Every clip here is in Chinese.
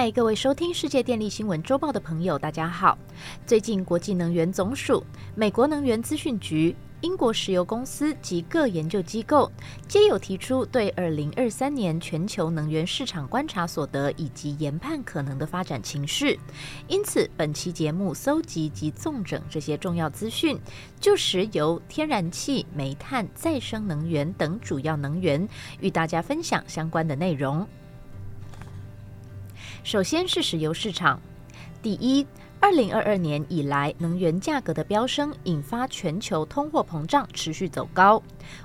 嗨，各位收听世界电力新闻周报的朋友，大家好。最近，国际能源总署、美国能源资讯局、英国石油公司及各研究机构皆有提出对二零二三年全球能源市场观察所得以及研判可能的发展情势。因此，本期节目搜集及纵整这些重要资讯，就石油、天然气、煤炭、再生能源等主要能源，与大家分享相关的内容。首先是石油市场。第一，二零二二年以来，能源价格的飙升引发全球通货膨胀持续走高。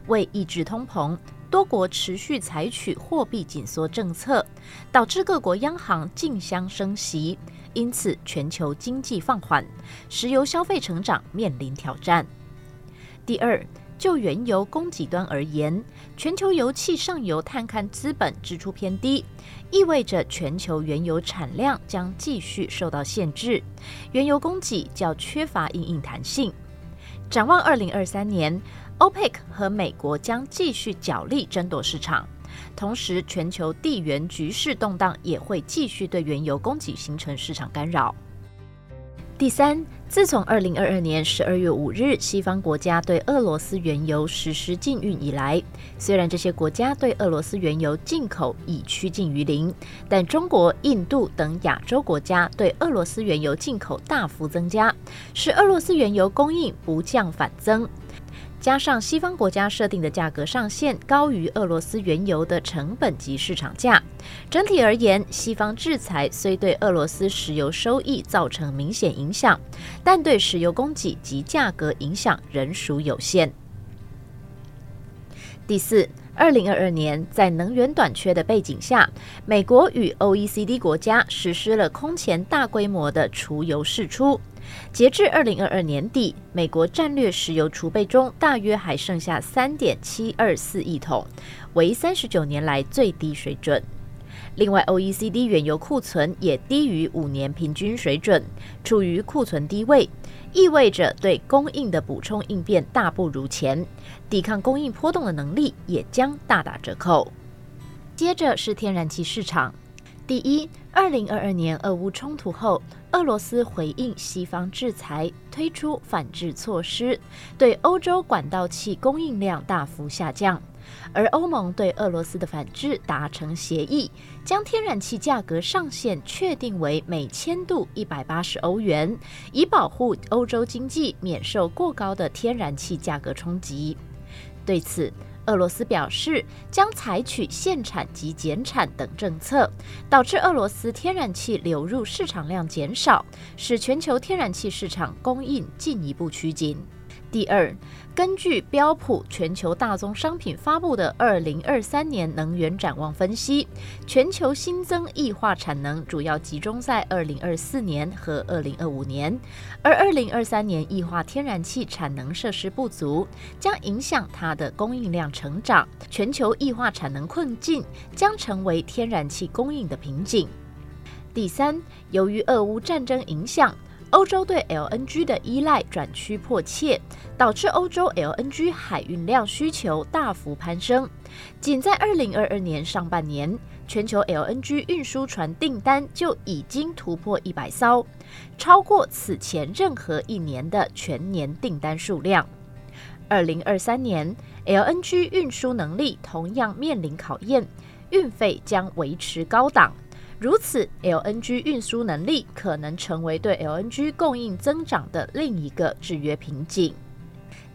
为抑制通膨，多国持续采取货币紧缩政策，导致各国央行竞相升息，因此全球经济放缓，石油消费成长面临挑战。第二。就原油供给端而言，全球油气上游探勘资本支出偏低，意味着全球原油产量将继续受到限制，原油供给较缺乏应应弹性。展望二零二三年，OPEC 和美国将继续角力争夺市场，同时全球地缘局势动荡也会继续对原油供给形成市场干扰。第三，自从二零二二年十二月五日西方国家对俄罗斯原油实施禁运以来，虽然这些国家对俄罗斯原油进口已趋近于零，但中国、印度等亚洲国家对俄罗斯原油进口大幅增加，使俄罗斯原油供应不降反增。加上西方国家设定的价格上限高于俄罗斯原油的成本及市场价，整体而言，西方制裁虽对俄罗斯石油收益造成明显影响，但对石油供给及价格影响仍属有限。第四，二零二二年在能源短缺的背景下，美国与 OECD 国家实施了空前大规模的除油释出。截至二零二二年底，美国战略石油储备中大约还剩下三点七二四亿桶，为三十九年来最低水准。另外，OECD 原油库存也低于五年平均水准，处于库存低位，意味着对供应的补充应变大不如前，抵抗供应波动的能力也将大打折扣。接着是天然气市场。第一，二零二二年俄乌冲突后，俄罗斯回应西方制裁，推出反制措施，对欧洲管道气供应量大幅下降。而欧盟对俄罗斯的反制达成协议，将天然气价格上限确定为每千度一百八十欧元，以保护欧洲经济免受过高的天然气价格冲击。对此，俄罗斯表示将采取限产及减产等政策，导致俄罗斯天然气流入市场量减少，使全球天然气市场供应进一步趋紧。第二，根据标普全球大宗商品发布的二零二三年能源展望分析，全球新增液化产能主要集中在二零二四年和二零二五年，而二零二三年液化天然气产能设施不足，将影响它的供应量成长。全球液化产能困境将成为天然气供应的瓶颈。第三，由于俄乌战争影响。欧洲对 LNG 的依赖转趋迫切，导致欧洲 LNG 海运量需求大幅攀升。仅在2022年上半年，全球 LNG 运输船订单就已经突破100艘，超过此前任何一年的全年订单数量。2023年，LNG 运输能力同样面临考验，运费将维持高档。如此，LNG 运输能力可能成为对 LNG 供应增长的另一个制约瓶颈。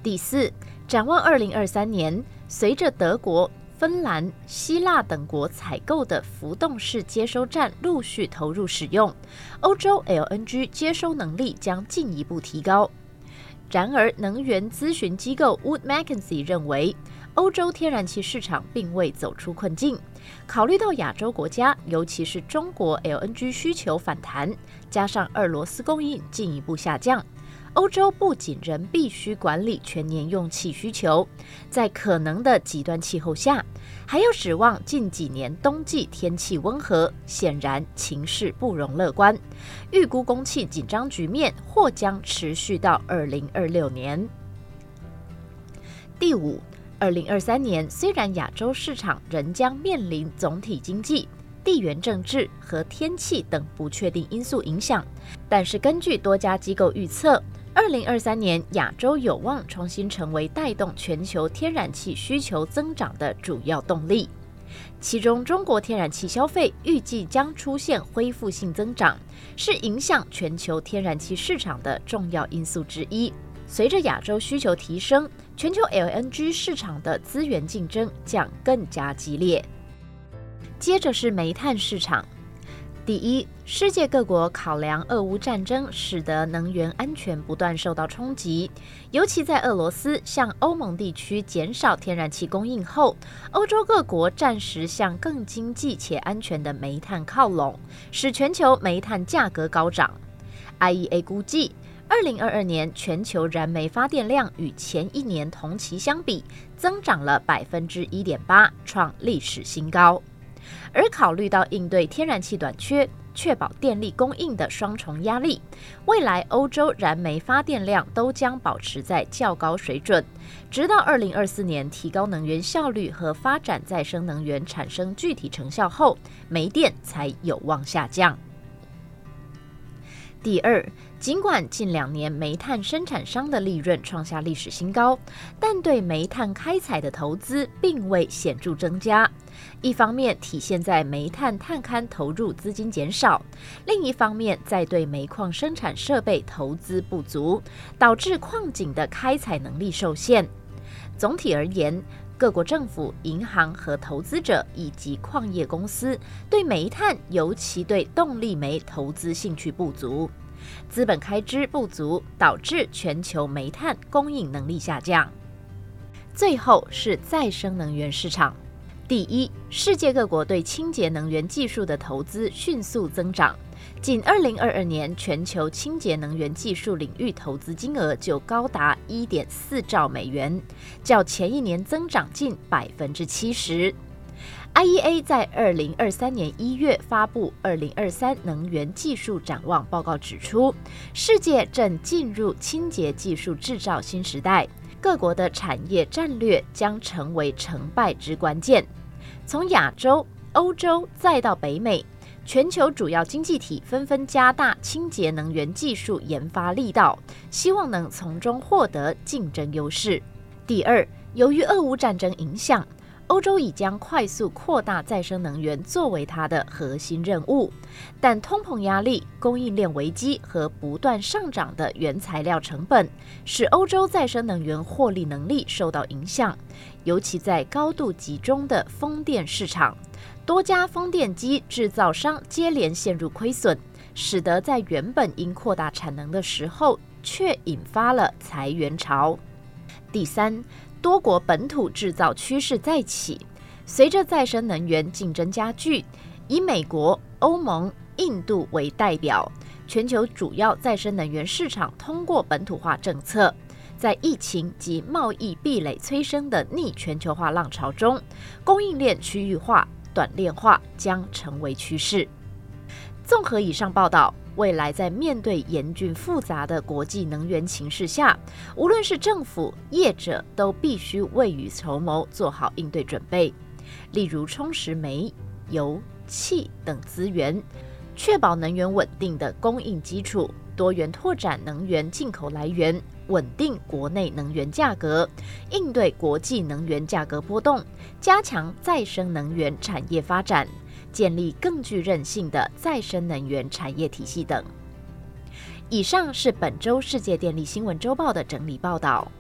第四，展望二零二三年，随着德国、芬兰、希腊等国采购的浮动式接收站陆续投入使用，欧洲 LNG 接收能力将进一步提高。然而，能源咨询机构 Wood Mackenzie 认为。欧洲天然气市场并未走出困境。考虑到亚洲国家，尤其是中国 LNG 需求反弹，加上俄罗斯供应进一步下降，欧洲不仅仍必须管理全年用气需求，在可能的极端气候下，还要指望近几年冬季天气温和，显然情势不容乐观。预估供气紧张局面或将持续到二零二六年。第五。二零二三年，虽然亚洲市场仍将面临总体经济地缘政治和天气等不确定因素影响。但是，根据多家机构预测，二零二三年亚洲有望重新成为带动全球天然气需求增长的主要动力。其中，中国天然气消费预计将出现恢复性增长，是影响全球天然气市场的重要因素之一。随着亚洲需求提升，全球 LNG 市场的资源竞争将更加激烈。接着是煤炭市场。第一，世界各国考量俄乌战争，使得能源安全不断受到冲击。尤其在俄罗斯向欧盟地区减少天然气供应后，欧洲各国暂时向更经济且安全的煤炭靠拢，使全球煤炭价格高涨。IEA 估计，二零二二年全球燃煤发电量与前一年同期相比，增长了百分之一点八，创历史新高。而考虑到应对天然气短缺、确保电力供应的双重压力，未来欧洲燃煤发电量都将保持在较高水准，直到二零二四年提高能源效率和发展再生能源产生具体成效后，煤电才有望下降。第二，尽管近两年煤炭生产商的利润创下历史新高，但对煤炭开采的投资并未显著增加。一方面体现在煤炭探勘投入资金减少，另一方面在对煤矿生产设备投资不足，导致矿井的开采能力受限。总体而言，各国政府、银行和投资者以及矿业公司对煤炭，尤其对动力煤投资兴趣不足，资本开支不足，导致全球煤炭供应能力下降。最后是再生能源市场。第一，世界各国对清洁能源技术的投资迅速增长。仅2022年，全球清洁能源技术领域投资金额就高达1.4兆美元，较前一年增长近百分之七十。IEA 在2023年1月发布《2023能源技术展望报告》，指出，世界正进入清洁技术制造新时代，各国的产业战略将成为成败之关键。从亚洲、欧洲再到北美，全球主要经济体纷纷加大清洁能源技术研发力道，希望能从中获得竞争优势。第二，由于俄乌战争影响。欧洲已将快速扩大再生能源作为它的核心任务，但通膨压力、供应链危机和不断上涨的原材料成本，使欧洲再生能源获利能力受到影响。尤其在高度集中的风电市场，多家风电机制造商接连陷入亏损，使得在原本应扩大产能的时候，却引发了裁员潮。第三。多国本土制造趋势再起，随着再生能源竞争加剧，以美国、欧盟、印度为代表，全球主要再生能源市场通过本土化政策，在疫情及贸易壁垒催生的逆全球化浪潮中，供应链区域化、短链化将成为趋势。综合以上报道。未来在面对严峻复杂的国际能源形势下，无论是政府、业者，都必须未雨绸缪，做好应对准备。例如，充实煤、油、气等资源，确保能源稳定的供应基础；多元拓展能源进口来源，稳定国内能源价格，应对国际能源价格波动；加强再生能源产业发展。建立更具韧性的再生能源产业体系等。以上是本周世界电力新闻周报的整理报道。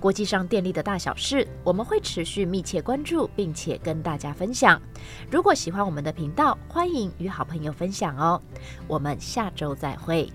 国际上电力的大小事，我们会持续密切关注，并且跟大家分享。如果喜欢我们的频道，欢迎与好朋友分享哦。我们下周再会。